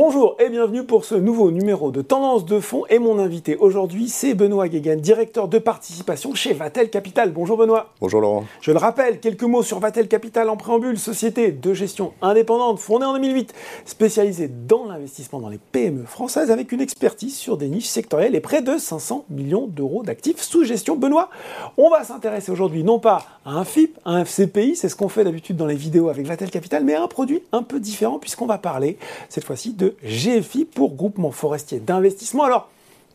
Bonjour et bienvenue pour ce nouveau numéro de Tendance de fond et mon invité aujourd'hui c'est Benoît Guéguen, directeur de participation chez Vatel Capital. Bonjour Benoît. Bonjour Laurent. Je le rappelle, quelques mots sur Vatel Capital en préambule, société de gestion indépendante fondée en 2008, spécialisée dans l'investissement dans les PME françaises avec une expertise sur des niches sectorielles et près de 500 millions d'euros d'actifs sous gestion. Benoît, on va s'intéresser aujourd'hui non pas à un FIP, à un FCPI, c'est ce qu'on fait d'habitude dans les vidéos avec Vatel Capital, mais à un produit un peu différent puisqu'on va parler cette fois-ci de GFI pour Groupement Forestier d'Investissement. Alors,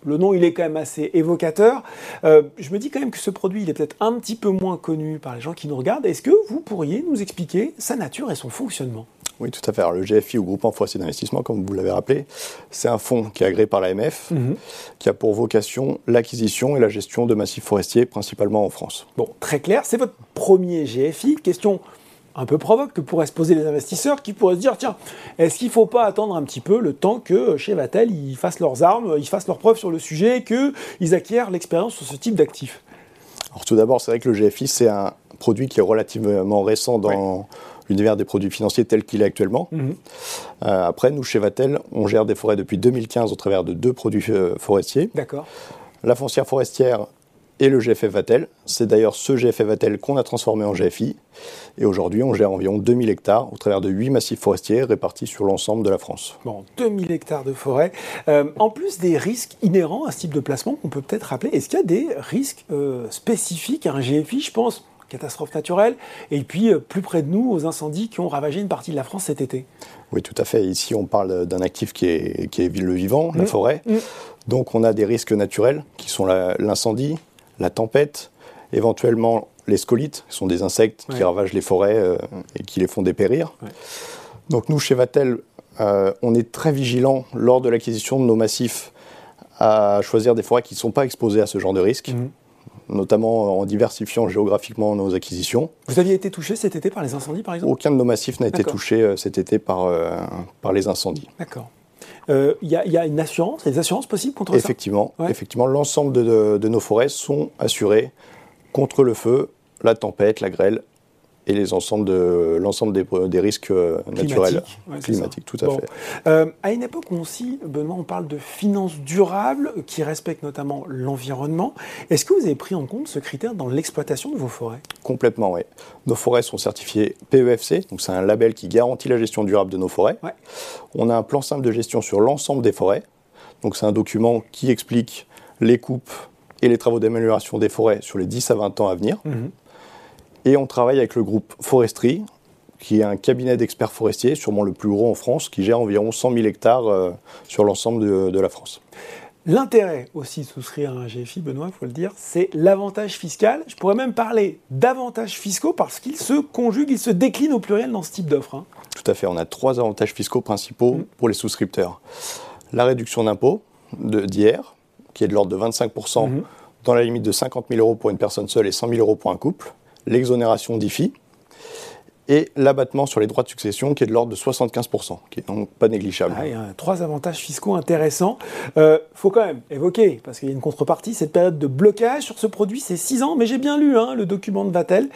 le nom, il est quand même assez évocateur. Euh, je me dis quand même que ce produit, il est peut-être un petit peu moins connu par les gens qui nous regardent. Est-ce que vous pourriez nous expliquer sa nature et son fonctionnement? Oui, tout à fait. Alors, le GFI ou Groupement Forestier d'Investissement, comme vous l'avez rappelé, c'est un fonds qui est agréé par l'AMF, mhm. qui a pour vocation l'acquisition et la gestion de massifs forestiers, principalement en France. Bon, très clair. C'est votre premier GFI. Question un peu provoque que pourraient se poser les investisseurs qui pourraient se dire tiens, est-ce qu'il ne faut pas attendre un petit peu le temps que chez Vatel ils fassent leurs armes, ils fassent leurs preuves sur le sujet et qu'ils acquièrent l'expérience sur ce type d'actifs? Alors tout d'abord, c'est vrai que le GFI, c'est un produit qui est relativement récent dans l'univers des produits financiers tel qu'il est actuellement. Mhm. Euh, après, nous, chez Vatel, on gère des forêts depuis 2015 au travers de deux produits euh, forestiers. D'accord. La foncière forestière et le GFF Vatel. C'est d'ailleurs ce GFF Vatel qu'on a transformé en GFI. Et aujourd'hui, on gère environ 2000 hectares au travers de 8 massifs forestiers répartis sur l'ensemble de la France. Bon, 2000 hectares de forêt. Euh, en plus des risques inhérents à ce type de placement qu'on peut peut-être rappeler, est-ce qu'il y a des risques euh, spécifiques à un GFI Je pense catastrophe naturelle, et puis euh, plus près de nous, aux incendies qui ont ravagé une partie de la France cet été? Oui, tout à fait. Ici, on parle d'un actif qui est, qui est le vivant, la mmh. forêt. Mmh. Donc, on a des risques naturels qui sont l'incendie, la tempête, éventuellement les scolites, qui sont des insectes qui ravagent les forêts euh, et qui les font dépérir. Donc nous, chez Vatel, euh, on est très vigilant lors de l'acquisition de nos massifs à choisir des forêts qui ne sont pas exposées à ce genre de risque. Mhm. notamment en diversifiant géographiquement nos acquisitions. Vous aviez été touché cet été par les incendies, par exemple? Aucun de nos massifs n'a été touché euh, cet été par, par les incendies. D'accord. Il euh, y, a une assurance, des assurances possibles contre effectivement, ça Effectivement, l'ensemble de, nos forêts sont assurées contre le feu, la tempête, la grêle et les ensembles de l'ensemble des, des, risques euh, naturels climatiques, tout à fait. Euh, à une époque où aussi, Benoît, on parle de finances durables qui respectent notamment l'environnement. Est-ce que vous avez pris en compte ce critère dans l'exploitation de vos forêts? Complètement, oui. Nos forêts sont certifiées PEFC, donc c'est un label qui garantit la gestion durable de nos forêts. On a un plan simple de gestion sur l'ensemble des forêts. Donc c'est un document qui explique les coupes et les travaux d'amélioration des forêts sur les 10 à 20 ans à venir. Mhm. Et on travaille avec le groupe Forestry, qui est un cabinet d'experts forestiers, sûrement le plus gros en France, qui gère environ 100 000 hectares euh, sur l'ensemble de, la France. L'intérêt aussi de souscrire à un GFI, Benoît, il faut le dire, c'est l'avantage fiscal. Je pourrais même parler d'avantages fiscaux parce qu'ils se conjuguent, ils se déclinent au pluriel dans ce type d'offre. Hein. Tout à fait. On a trois avantages fiscaux principaux mm. pour les souscripteurs. La réduction d'impôt d'hier, qui est de l'ordre de 25%, mm-hmm. dans la limite de 50 000 euros pour une personne seule et 100 000 euros pour un couple l'exonération d'IFI et l'abattement sur les droits de succession qui est de l'ordre de 75%, qui est donc pas négligeable. Ah, il y a trois avantages fiscaux intéressants. Il euh, faut quand même évoquer, parce qu'il y a une contrepartie, cette période de blocage sur ce produit, c'est 6 ans, mais j'ai bien lu hein, le document de Vatel.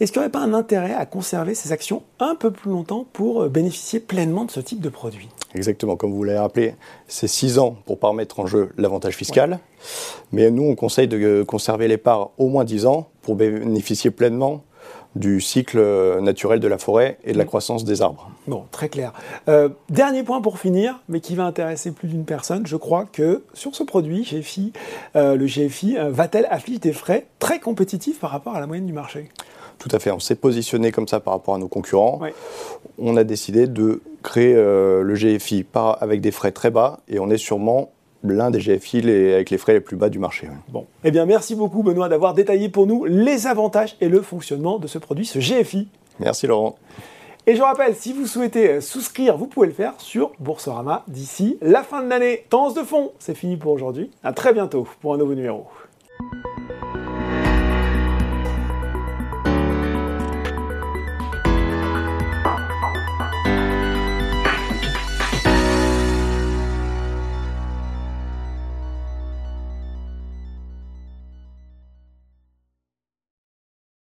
Est-ce qu'il n'y aurait pas un intérêt à conserver ces actions un peu plus longtemps pour euh, bénéficier pleinement de ce type de produit? Exactement, comme vous l'avez rappelé, c'est 6 ans pour ne pas remettre en jeu l'avantage fiscal. Mais nous, on conseille de conserver les parts au moins 10 ans pour bénéficier pleinement du cycle naturel de la forêt et de la mm. croissance des arbres. Bon, très clair. Euh, dernier point pour finir, mais qui va intéresser plus d'une personne. Je crois que sur ce produit, GFI, euh, le GFI, euh, va-t-elle afficher des frais très compétitifs par rapport à la moyenne du marché? Tout à fait. On s'est positionné comme ça par rapport à nos concurrents. On a décidé de créer le GFI avec des frais très bas et on est sûrement l'un des GFI avec les frais les plus bas du marché. Bon, eh bien merci beaucoup Benoît d'avoir détaillé pour nous les avantages et le fonctionnement de ce produit, ce GFI. Merci Laurent. Et je rappelle, si vous souhaitez souscrire, vous pouvez le faire sur Boursorama d'ici la fin de l'année. Tendance de fond, c'est fini pour aujourd'hui. À très bientôt pour un nouveau numéro.